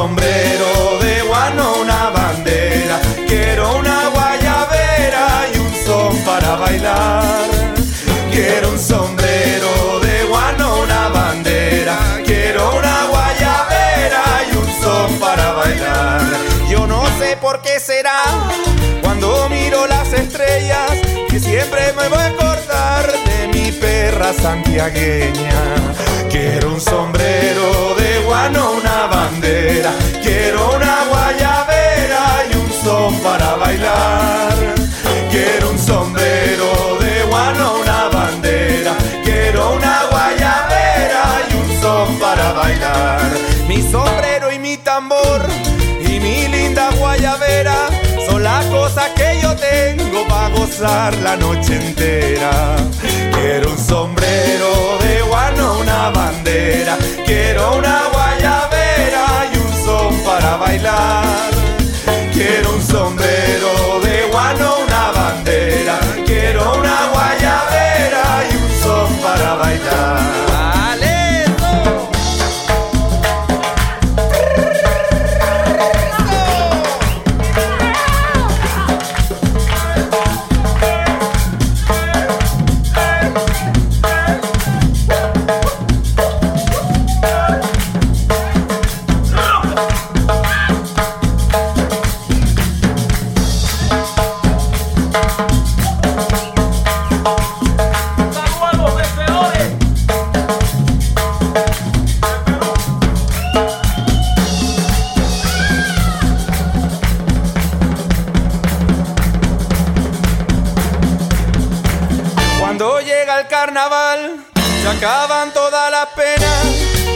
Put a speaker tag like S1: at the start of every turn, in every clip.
S1: Sombrero de guano, una bandera. Quiero una guayabera y un son para bailar. Quiero un sombrero de guano, una bandera. Quiero una guayabera y un son para bailar. Yo no sé por qué será cuando miro las estrellas que siempre me voy a acordar de mi perra santiagueña. Quiero un sombrero de guano, Quiero una guayabera y un son para bailar. Quiero un sombrero de guano, una bandera. Quiero una guayabera y un son para bailar. Mi sombrero y mi tambor y mi linda guayabera son las cosas que yo tengo para gozar la noche entera. Quiero un sombrero de guano, una bandera. Quiero una guayabera para bailar. Quiero un sombrero de guano, una bandera. Quiero una guayabera
S2: se acaban todas las penas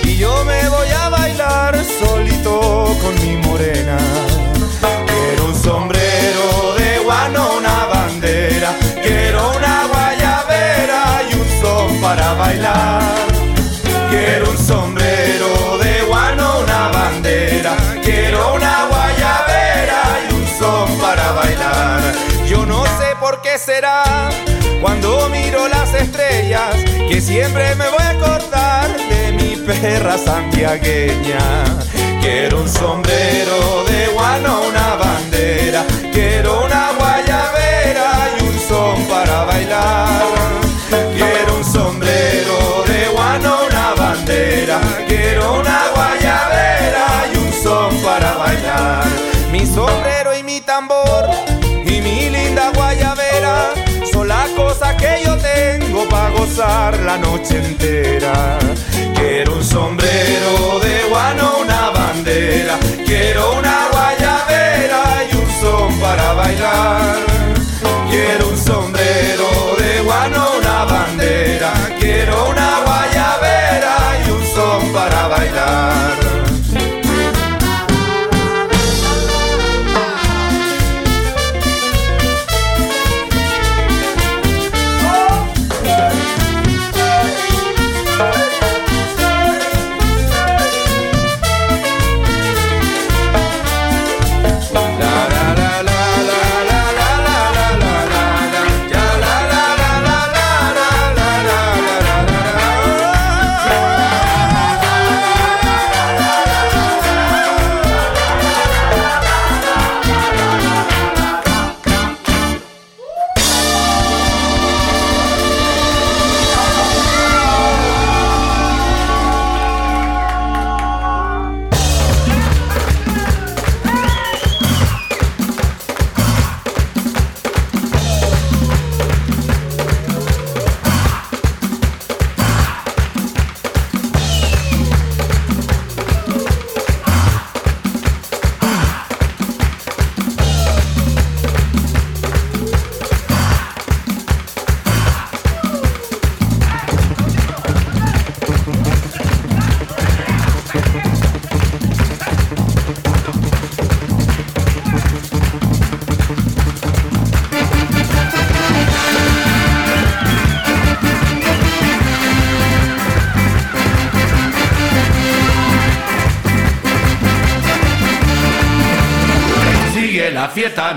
S2: y yo me voy a bailar solito con mi morena. Siempre me voy a acordar de mi perra santiagueña. Quiero un sombrero de guano, una bandera, quiero una guayabera la noche entera. Quiero un sombrero de guano, una bandera, quiero una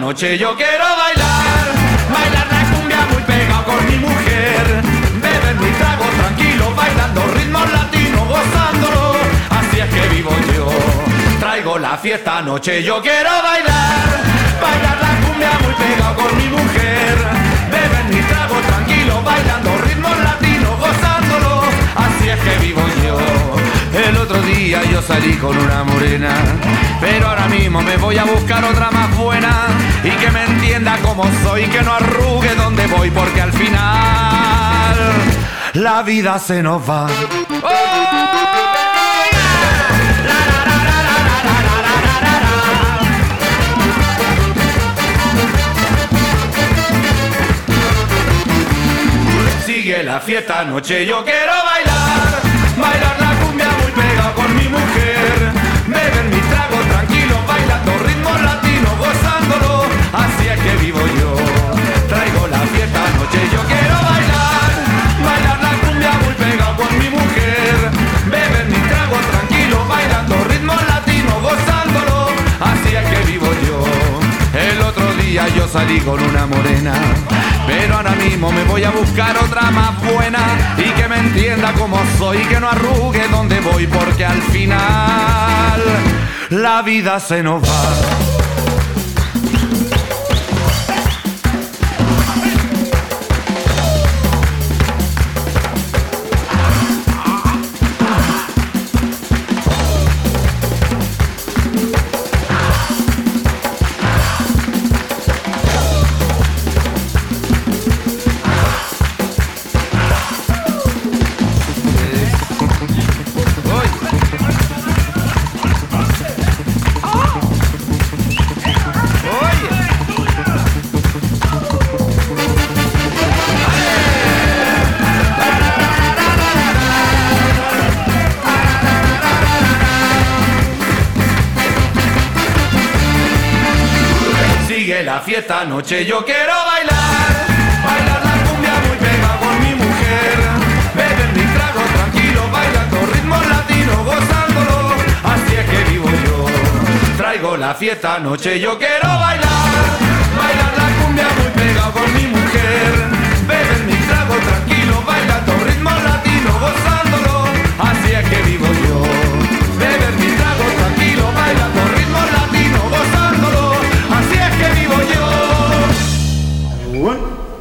S2: noche yo quiero bailar, bailar la cumbia muy pegado con mi mujer, beber mi trago tranquilo, bailando ritmos latinos, gozándolo, así es que vivo yo. Traigo la fiesta, noche yo quiero vida se nos va. Sigue la fiesta, noche yo quiero bailar, bailar la cumbia muy pegado con mi mujer, pero ahora mismo me voy a buscar otra más buena y que me entienda como soy, que no arrugue donde voy, porque al final la vida se nos va. Noche, yo quiero bailar, bailar la cumbia muy pegado con mi mujer, beber mi trago tranquilo, bailando ritmo latino, gozándolo, así es que vivo yo. Traigo la fiesta noche, yo quiero bailar, bailar la cumbia muy pegado con mi mujer,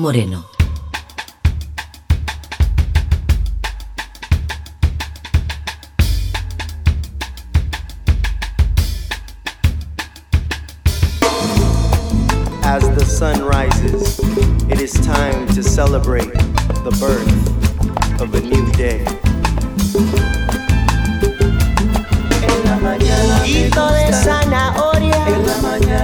S3: Moreno.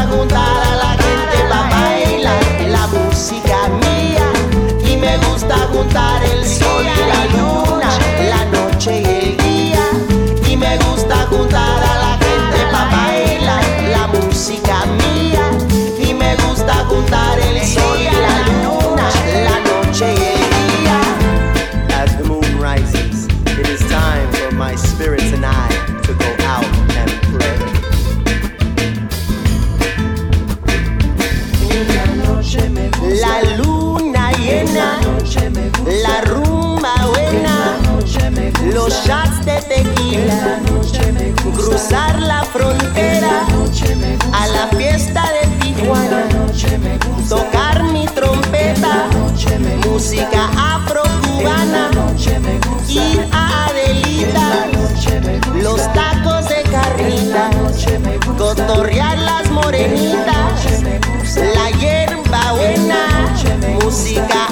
S4: gusta juntar a la gente para bailar la música mía y me gusta juntar el sol y la luz. cruzar la frontera a la fiesta de Tijuana, tocar mi trompeta, música afro-cubana, ir a Adelita, los tacos de carrita, cotorrear las morenitas, la hierba buena, música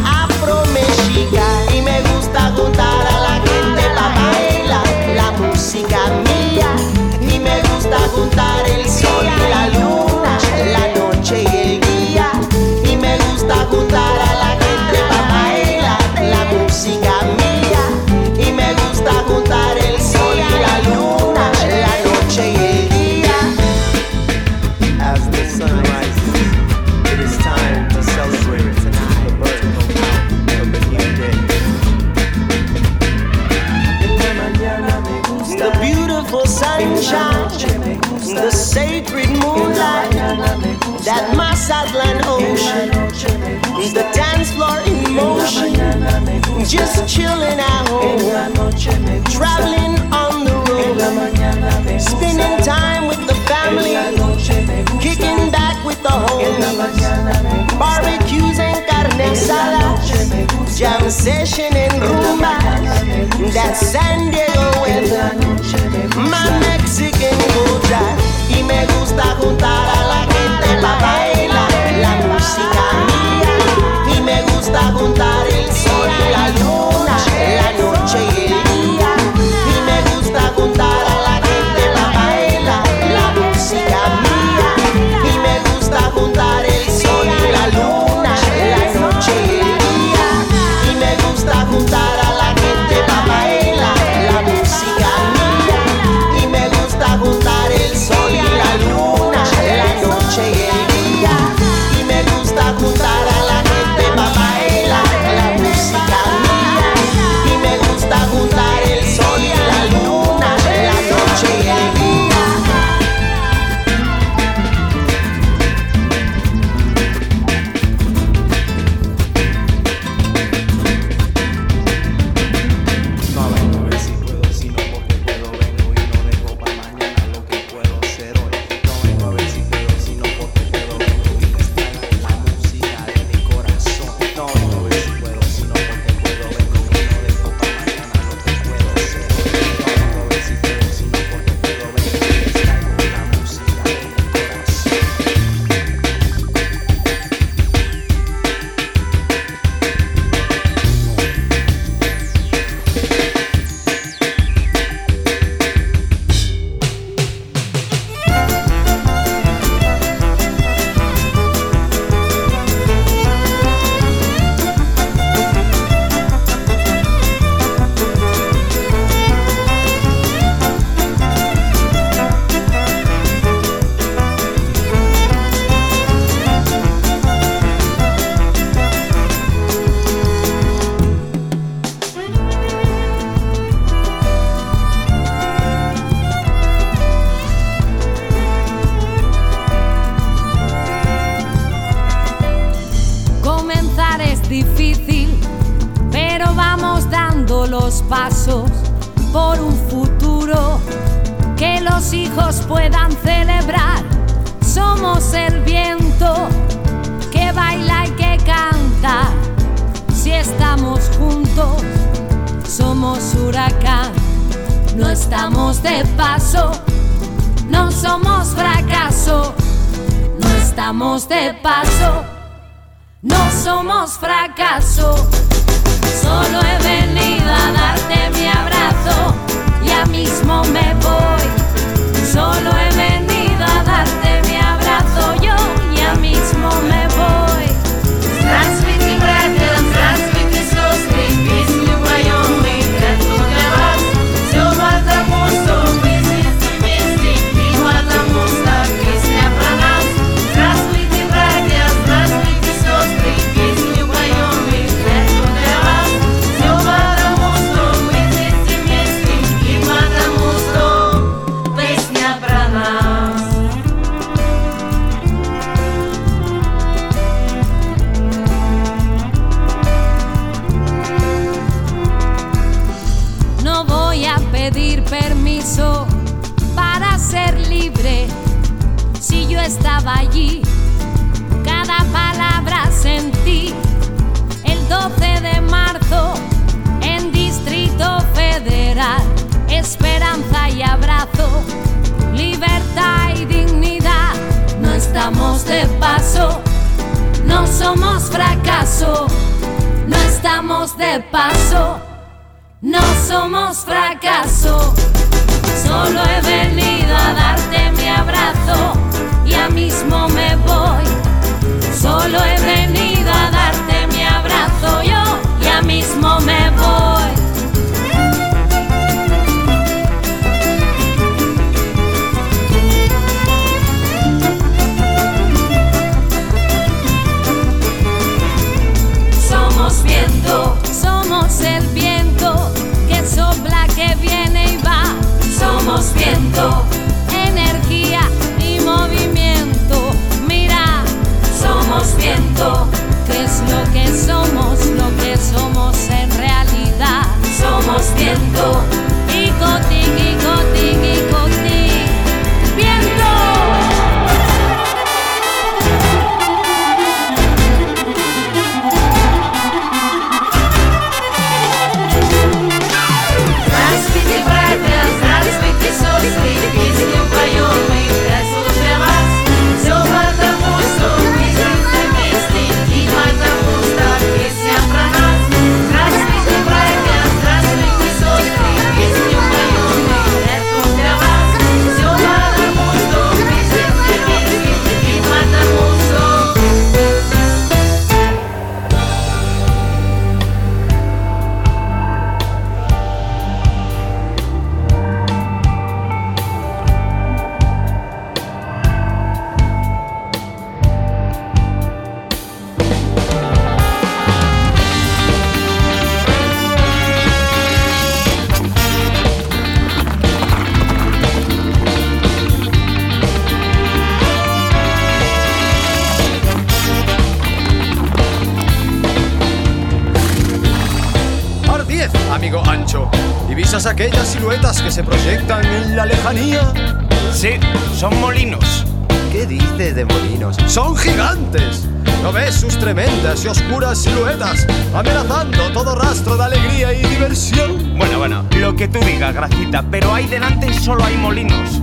S5: pero ahí delante solo hay molinos.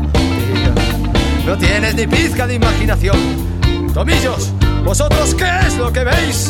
S6: No tienes ni pizca de imaginación. Tomillos, ¿vosotros qué es lo que veis?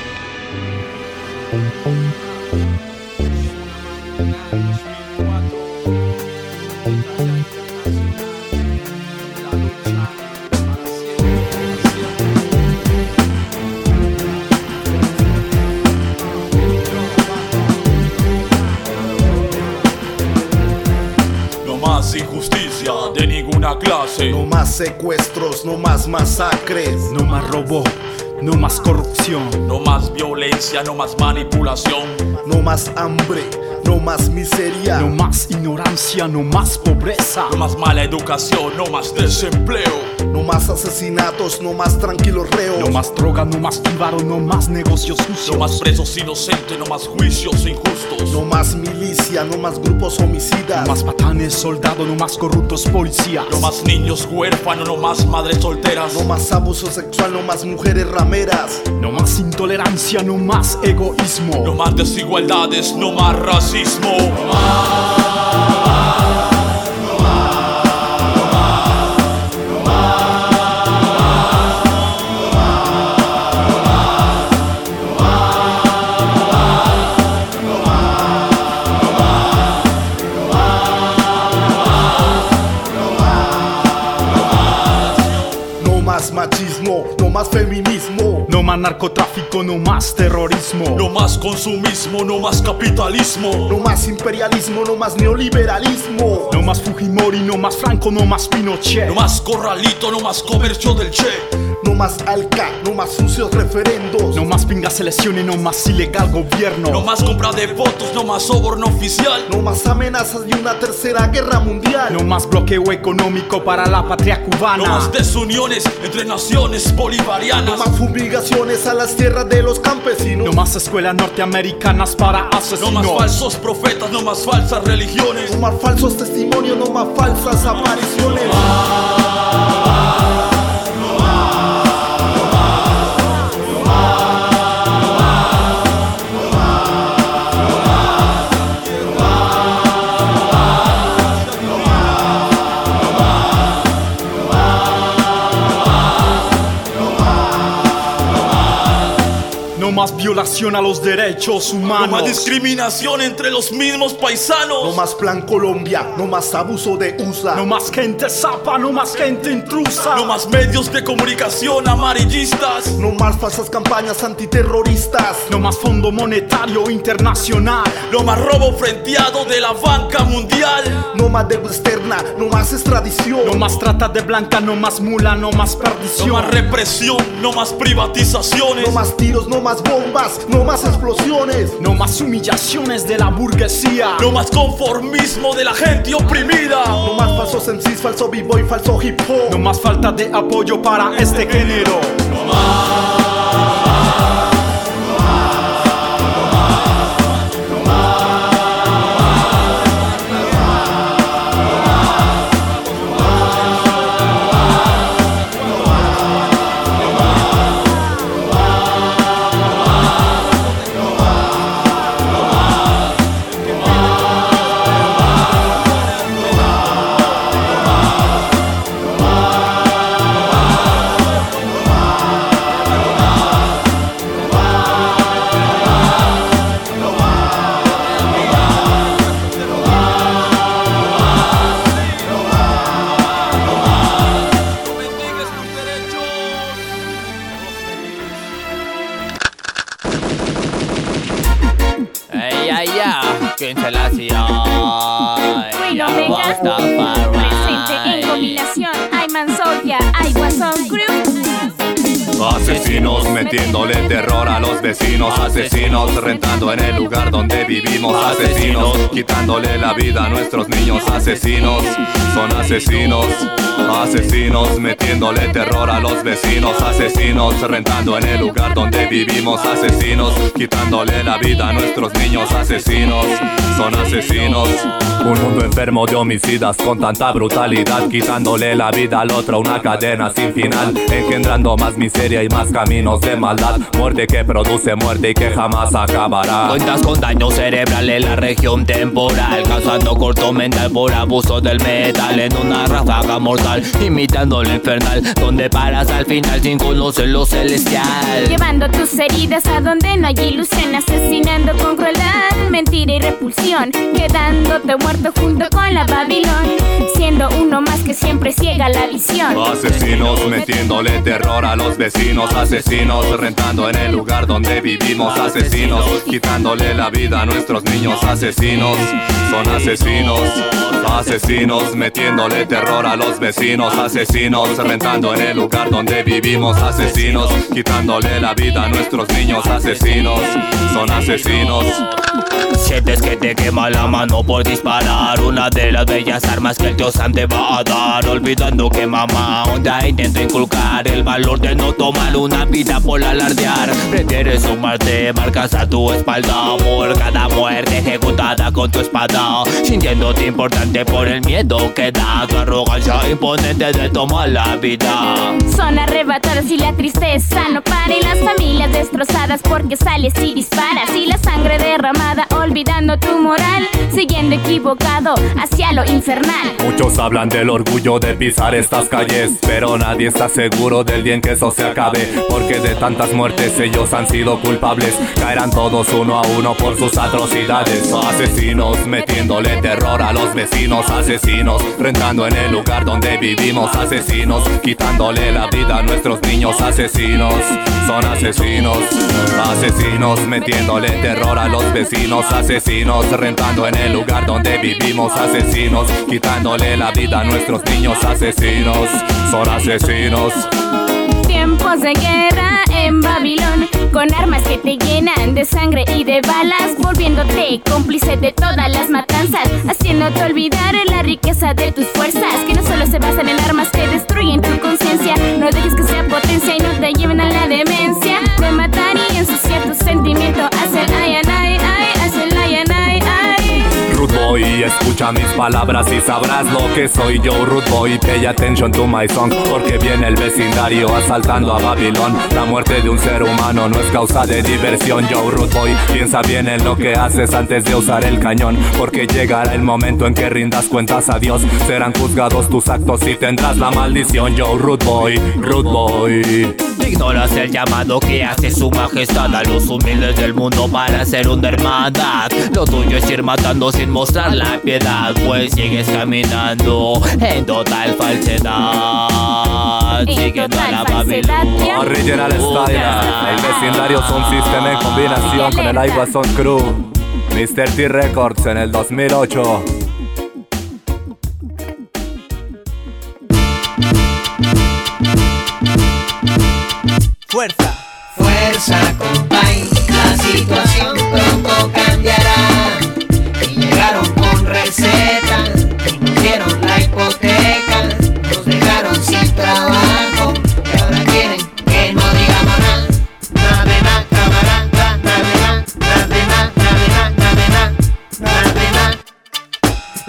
S7: Secuestros, no más masacres.
S8: No más robo, no más corrupción.
S9: No más violencia, no más manipulación.
S7: No más hambre, no más miseria.
S8: No más ignorancia, no más pobreza.
S9: No más mala educación, no más desempleo.
S7: No más asesinatos, no más tranquilos reos.
S8: No más droga, no más privado, no más negocios sucios.
S9: No más presos inocentes, no más juicios injustos.
S7: No más milicia, no más grupos homicidas.
S8: No más patanes, soldados, no más corruptos policías.
S9: No más niños huérfanos, no más madres solteras.
S7: No más abuso sexual, no más mujeres rameras.
S8: No más intolerancia, no más egoísmo.
S9: No más desigualdades, no más racismo. No más.
S7: Más feminismo.
S8: No más narcotráfico, no más terrorismo.
S9: No más consumismo, no más capitalismo.
S7: No más imperialismo, no más neoliberalismo.
S8: No más Fujimori, no más Franco, no más Pinochet.
S9: No más corralito, no más comercio del Che.
S7: No más alca, no más sucios referendos.
S8: No más pingas elecciones, no más ilegal gobierno.
S9: No más compra de votos, no más soborno oficial.
S7: No más amenazas de una tercera guerra mundial.
S8: No más bloqueo económico para la patria cubana.
S9: No más desuniones entre naciones bolivarianas.
S7: No más fumigaciones a las tierras de los campesinos.
S8: No más escuelas norteamericanas para asesinos.
S9: No más falsos profetas, no más falsas religiones.
S7: No más falsos testimonios, no más falsas apariciones.
S8: No más violación a los derechos humanos.
S9: No más discriminación entre los mismos paisanos.
S7: No más plan Colombia, no más abuso de USA.
S8: No más gente zapa, no más gente intrusa.
S9: No más medios de comunicación amarillistas.
S7: No más falsas campañas antiterroristas.
S8: No más Fondo Monetario Internacional.
S9: No más robo frenteado de la banca mundial.
S7: No más deuda externa, no más extradición.
S8: No más trata de blanca, no más mula, no más perdición.
S9: No más represión, no más privatizaciones.
S7: No más tiros, no más bombas, no más explosiones.
S8: No más humillaciones de la burguesía.
S9: No más conformismo de la gente oprimida.
S7: No más falsos MCs, falso b-boy, falso hip hop.
S8: No más falta de apoyo para este género.
S9: No más.
S2: Asesinos rentando en el lugar donde vivimos Asesinos quitándole la vida a nuestros niños Asesinos son asesinos Asesinos metiéndole terror a los vecinos Asesinos rentando en el lugar donde vivimos Asesinos quitándole la vida a nuestros niños Asesinos son asesinos. Un mundo enfermo de homicidas con tanta brutalidad Quitándole la vida al otro una cadena sin final Engendrando más miseria y más caminos de maldad Muerte que produce muerte y que jamás acabará.
S10: Cuentas con daño cerebral en la región temporal Causando corto mental por abuso del metal En una ráfaga mortal imitando lo infernal Donde paras al final sin conocer lo celestial.
S11: Llevando tus heridas a donde no hay ilusión Asesinando con crueldad, mentira y repulsión Quedándote muerto junto con la Babilón Siendo uno más que siempre ciega la visión.
S2: Asesinos metiéndole terror a los vecinos Asesinos rentando en el lugar donde vivimos Asesinos. quitándole la vida a nuestros niños Asesinos. Son asesinos Asesinos metiéndole terror a los vecinos. Asesinos rentando en el lugar donde vivimos. Asesinos quitándole la vida a nuestros niños Asesinos. Son asesinos.
S10: Sientes que te quema la mano por disparar. Una de las bellas armas que el Dios te va a dar. Olvidando que mamá onda intenta inculcar El valor de no tomar una vida por alardear. Prefieres sumarte marcas a tu espalda Por cada muerte ejecutada con tu espada. Sintiéndote importante por el miedo que da Tu arrogancia imponente de tomar la vida.
S11: Son arrebatados y la tristeza no para Y las familias destrozadas porque sales y disparas Y la sangre derramada olvidando tu moral Siguiendo equivocado hacia lo infernal.
S2: Muchos hablan del orgullo de pisar estas calles Pero nadie está seguro del día en que eso se acabe Porque de tantas muertes ellos han sido culpables Caerán todos uno a uno por sus atrocidades. Asesinos metiéndole terror a los vecinos. Asesinos rentando en el lugar donde vivimos. Asesinos quitándole la vida a nuestros niños. Asesinos son asesinos. Asesinos metiéndole terror a los vecinos. Asesinos rentando en el lugar donde vivimos. Asesinos quitándole la vida a nuestros niños. Asesinos son asesinos
S11: Tiempos de guerra en Babilón Con armas que te llenan de sangre y de balas Volviéndote cómplice de todas las matanzas Haciéndote olvidar la riqueza de tus fuerzas Que no solo se basan en armas que destruyen tu conciencia No dejes que sea potencia y no te lleven a la demencia De matar y ensuciar tu sentimiento Haz el ay,
S2: Boy, escucha mis palabras y sabrás lo que soy yo, Rude Boy. Pay attention to my song, porque viene el vecindario asaltando a Babilón. La muerte de un ser humano no es causa de diversión, yo, Rude Boy. Piensa bien en lo que haces antes de usar el cañón, porque llegará el momento en que rindas cuentas a Dios. Serán juzgados tus actos y tendrás la maldición, yo, Rude Boy, Rude Boy.
S10: Ignoras el llamado que hace su majestad a los humildes del mundo para ser una hermandad. Lo tuyo es ir matando sin mostrar la piedad, pues sigues caminando en total falsedad.
S11: En
S10: Siguiendo a la.
S2: Original Style, el vecindario Sound System en combinación con el Sound Crew. Mr. T Records en el 2008.
S12: Fuerza.
S13: Fuerza, compay, la situación pronto cambiará.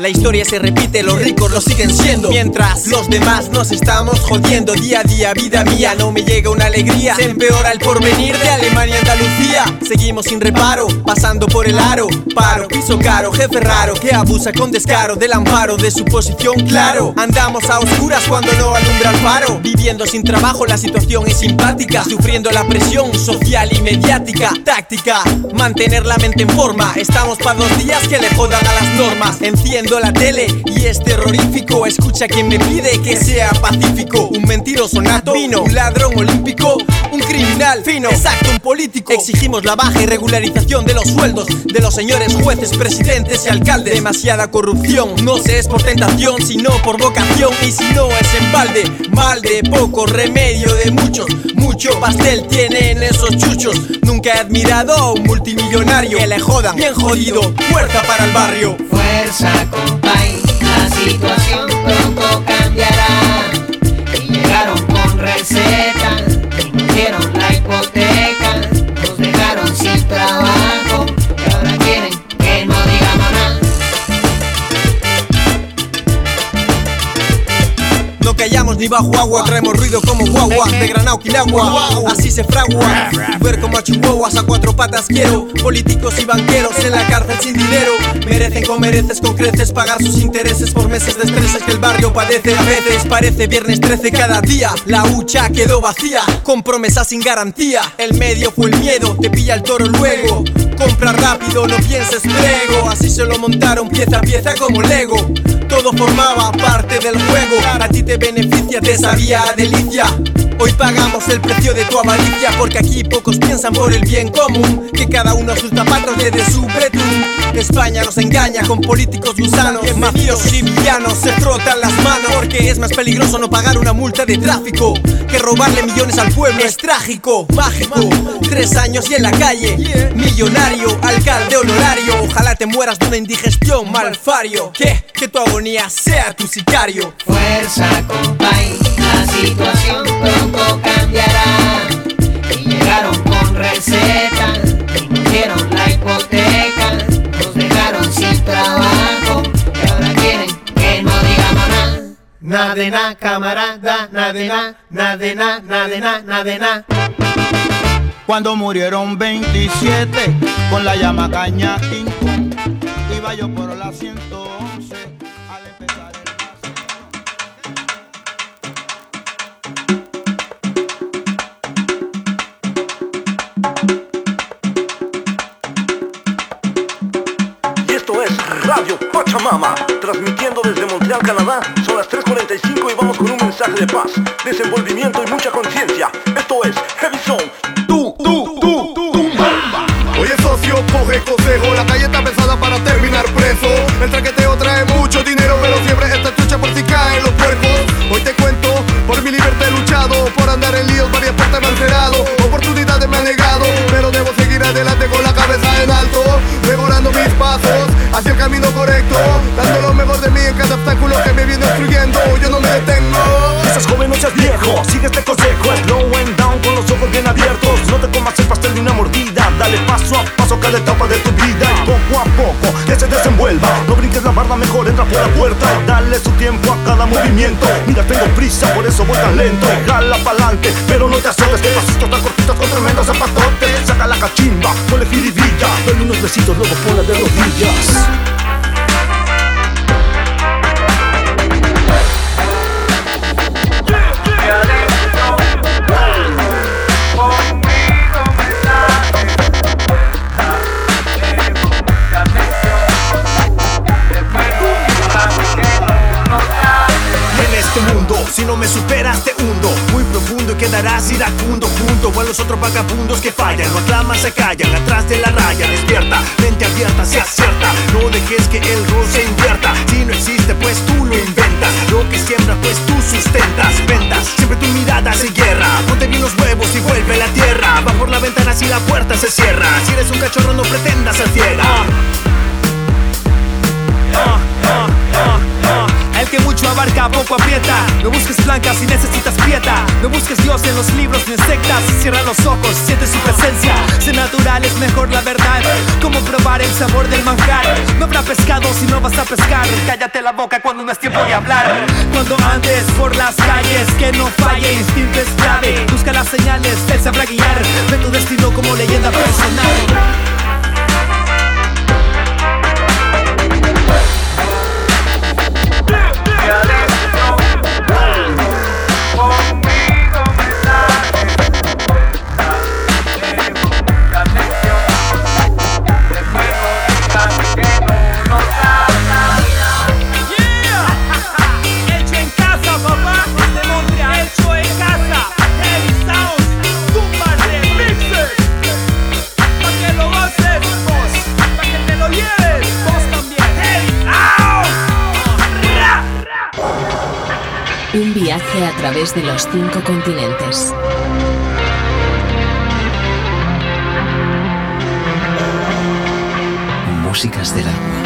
S13: La
S12: historia se repite, los ricos lo siguen siendo. Mientras los demás nos estamos jodiendo Día a día, vida mía, no me llega una alegría. Se empeora el porvenir de Alemania a Andalucía. Seguimos sin reparo, pasando por el aro. Paro, piso caro, jefe raro Que abusa con descaro del amparo de su posición claro. Andamos a oscuras cuando no alumbra el faro Viviendo sin trabajo, la situación es simpática. Sufriendo la presión social y mediática Táctica, mantener la mente en forma Estamos para dos días que le jodan a las normas. Enciendo la tele y es terrorífico Escucha quien me pide que sea pacífico Un mentiroso nato, vino, un ladrón olímpico un criminal fino, exacto, un político. Exigimos la baja y regularización de los sueldos de los señores jueces, presidentes y alcaldes. Demasiada corrupción, no se es por tentación, sino por vocación. Y si no es en balde, mal de poco, remedio de muchos. Mucho pastel tienen esos chuchos. Nunca he admirado a un multimillonario que le jodan, bien jodido, fuerza para el barrio.
S13: Fuerza, la situación pronto cambiará. Y llegaron con recetas, dieron la hipoteca,
S12: Callamos ni bajo agua, traemos ruido como guagua De granao quilagua, así se fragua Ver como a chihuahuas a cuatro patas quiero. Políticos y banqueros en la cárcel sin dinero. Merecen con mereces con creces Pagar sus intereses por meses de estreses que el barrio padece. A veces parece viernes 13 cada día La hucha quedó vacía, con promesas sin garantía. El medio fue el miedo, te pilla el toro luego Compra rápido, no pienses prego Así se lo montaron pieza a pieza como Lego. Todo formaba parte del juego. A ti te beneficia, te sabía delicia Hoy pagamos el precio de tu avaricia Porque aquí pocos piensan por el bien común Que cada uno a sus zapatos le dé su betún España nos engaña con políticos gusanos Mafiosos y villanos se frotan las manos Porque es más peligroso no pagar una multa de tráfico Que robarle millones al pueblo Es trágico, mágico. Tres años y en la calle Millonario, alcalde honorario Ojalá te mueras de una indigestión, malfario. Que, que tu agonía sea tu sicario.
S13: Fuerza, compay, la situación pronto cambiará. Y llegaron con recetas, y nos dieron la hipoteca, nos dejaron sin trabajo, y ahora quieren que no digamos nada.
S7: Nada de na, camarada, nada de na, nada nada nada de na.
S14: Cuando murieron 27 con la llama caña iba yo por la 111
S15: Pachamama, transmitiendo desde Montreal, Canadá. Son las 3.45 y vamos con un mensaje de paz, desenvolvimiento y mucha conciencia. Esto es Heavy Zone. Tú, tú, tú, tú, bomba.
S2: Oye socio, coge consejo La calle destruyendo Yo no me detengo
S15: Estás joven, no seas viejo. Sigue este consejo. Slow and down con los ojos bien abiertos. No te comas el pastel de una mordida. Dale paso a paso cada etapa de tu vida. Y poco a poco que se desenvuelva. No brinques la barda, mejor entra por la puerta. Y dale su tiempo a cada movimiento. Mira, tengo prisa, por eso voy tan lento. Jala pa'lante, pero no te azotes. Que pasitos tan cortitos con tremendos zapatotes. Saca la cachimba, ponle jiribilla. Dale unos besitos, luego ponle de rodillas.
S16: Los otros vagabundos que fallan. No aclaman, se callan, atrás de la raya. Despierta, mente abierta, se acierta. No dejes que el rol se invierta. Si no existe, pues tú lo inventas. Lo que siembra, pues tú sustentas. Ventas, siempre tu mirada se guerra Ponte bien los huevos y vuelve a la tierra. Va por la ventana si la puerta se cierra. Si eres un cachorro no pretendas ser ciega aprieta. No busques blancas si necesitas prieta. No busques Dios en los libros ni en. Cierra los ojos, siente su presencia. Sé natural, es mejor la verdad. Como probar el sabor del manjar. No habrá pescado si no vas a pescar. Cállate la boca cuando no es tiempo de hablar. Cuando andes por las calles, que no falle, instinto clave. Busca las señales, él sabrá guiar. Ve tu destino como leyenda personal.
S17: través de los cinco continentes.
S3: Músicas del agua.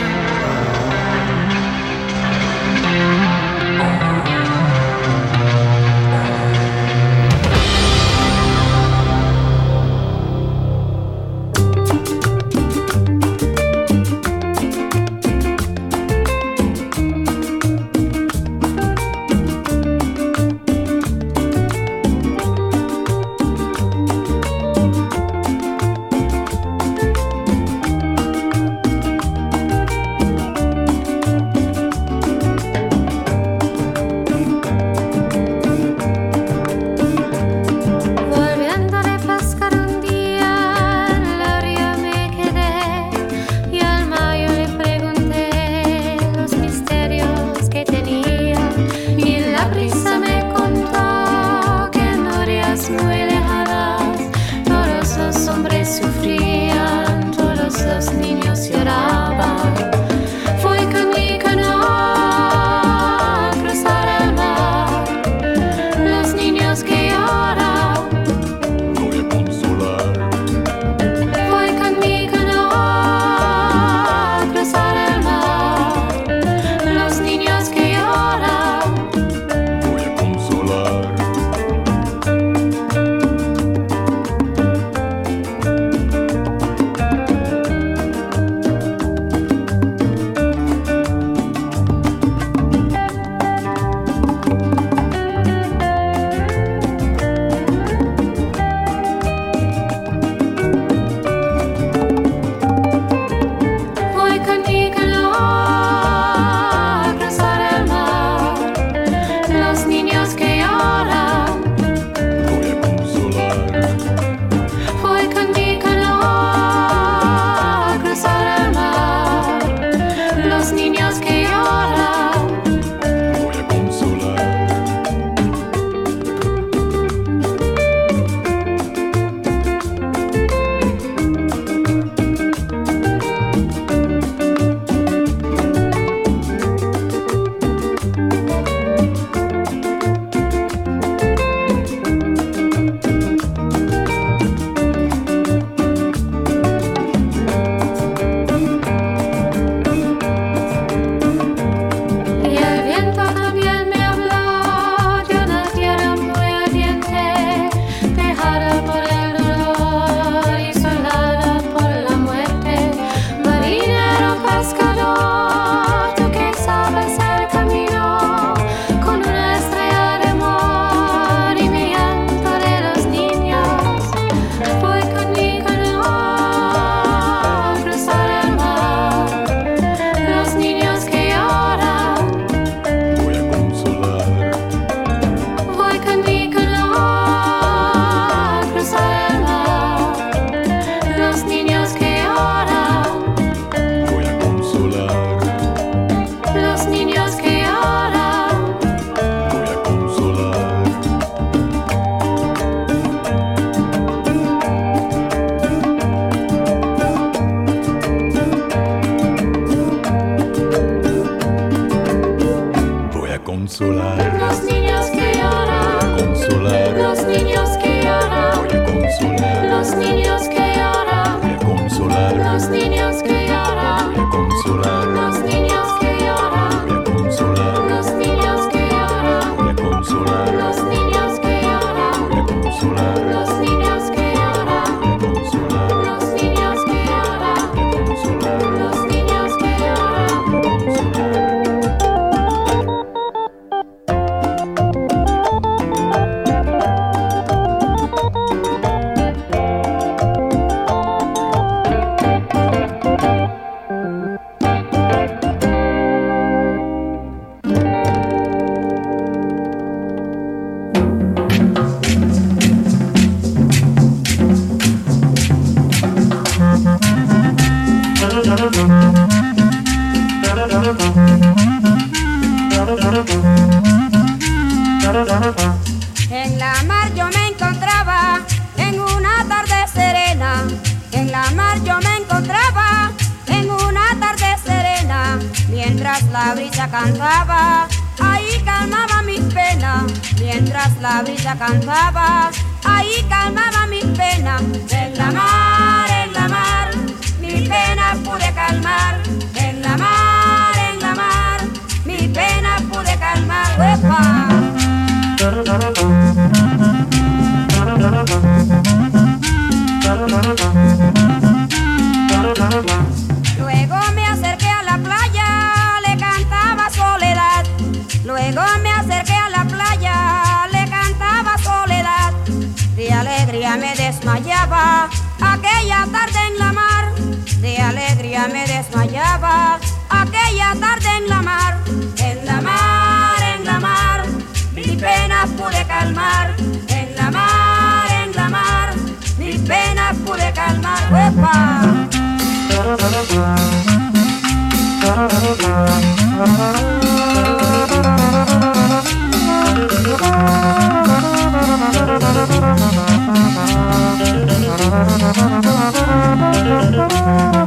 S18: En la mar
S19: yo me encontraba en una tarde serena. En la mar yo me encontraba en una tarde serena. Mientras la brisa cantaba, ahí calmaba mis penas. Mientras la brisa cantaba, ahí calmaba mis penas. En la mar, en la mar, mis penas pude calmar. Me desmayaba aquella tarde en la mar. Pude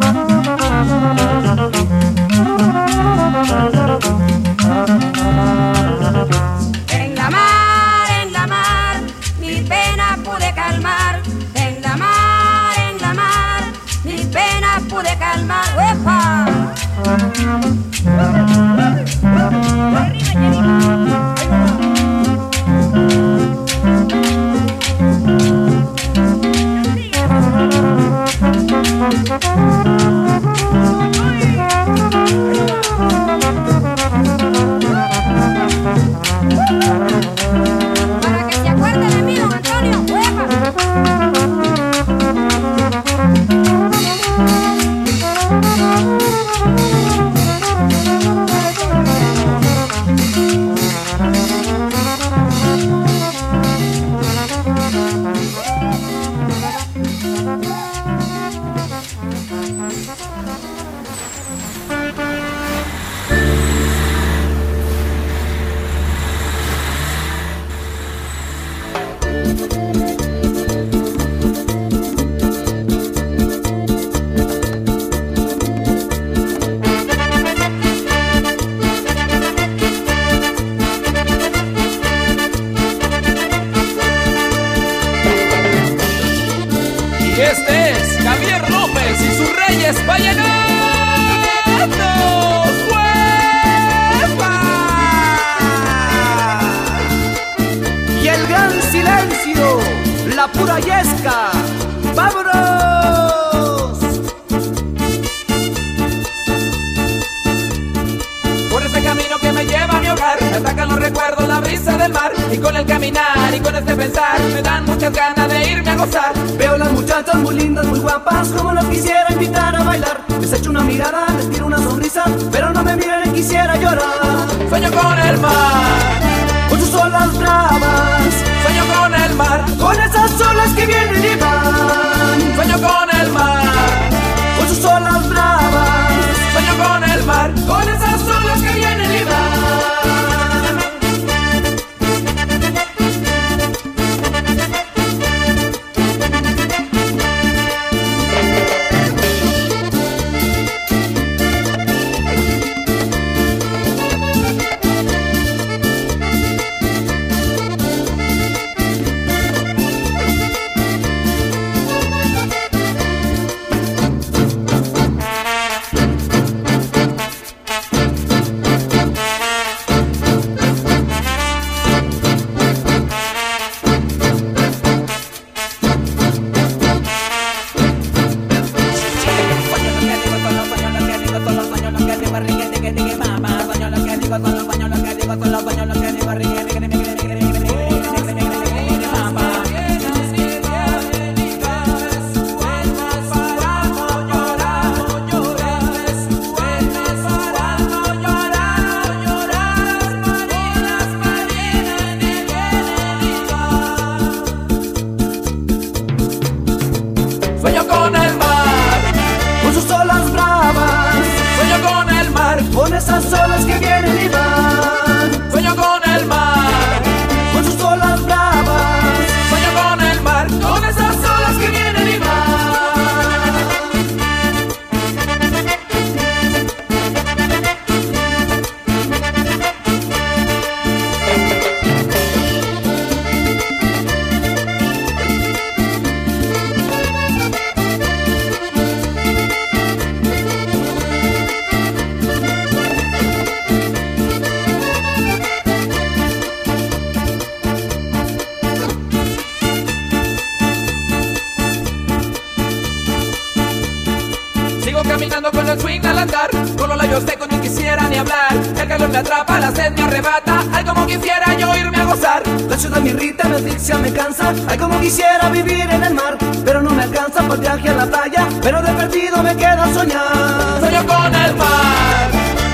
S20: quisiera
S21: ni hablar. El calor me atrapa, la sed me arrebata. Ay, como quisiera yo irme a gozar.
S20: La ciudad me irrita, me asfixia, me cansa. Ay, como quisiera vivir en el mar. Pero no me alcanza por viaje a la playa. Pero de perdido me queda soñar.
S21: Sueño con el mar.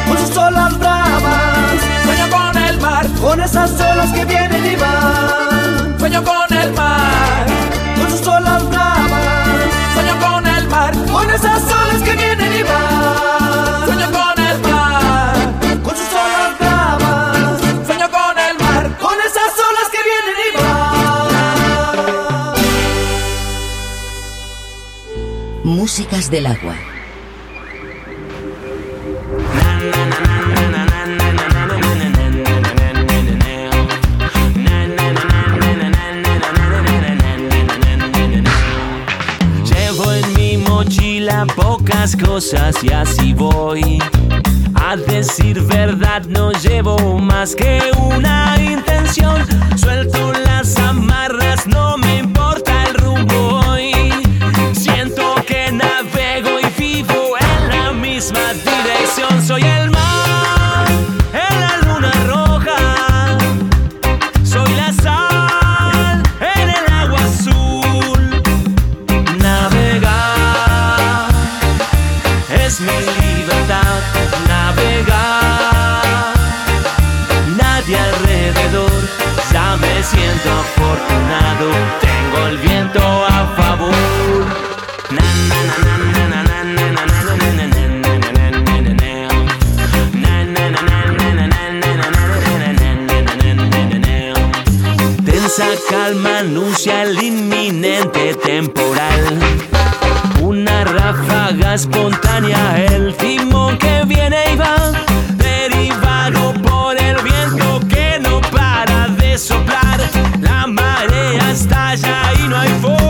S20: Con sus olas bravas.
S21: Sueño con el mar.
S20: Con esas olas que vienen y van.
S21: Sueño con el mar.
S20: Con sus olas bravas.
S21: Sueño con el mar.
S20: Con esas olas
S3: Músicas del agua.
S10: Llevo en mi mochila pocas cosas y así voy. A decir verdad no llevo más que una intención. Suelto las amarras, no me importa el rumbo hoy. Soy el mar, en la luna roja. Soy la sal en el agua azul. Navegar es mi libertad. Navegar, nadie alrededor. Ya me siento afortunado. Anuncia el inminente temporal. Una ráfaga espontánea, el timón que viene y va, derivado por el viento que no para de soplar. La marea estalla y no hay forma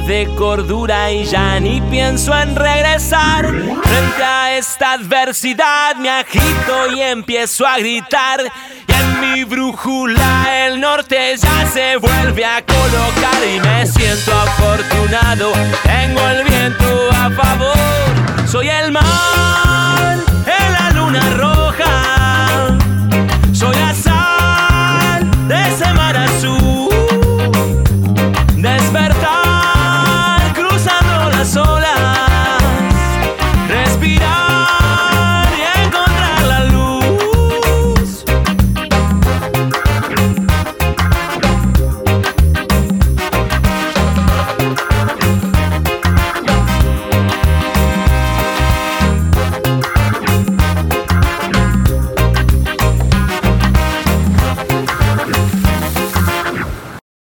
S10: de cordura y ya ni pienso en regresar. Frente a esta adversidad me agito y empiezo a gritar. Y en mi brújula el norte ya se vuelve a colocar y me siento afortunado. Tengo el viento a favor, soy el mar.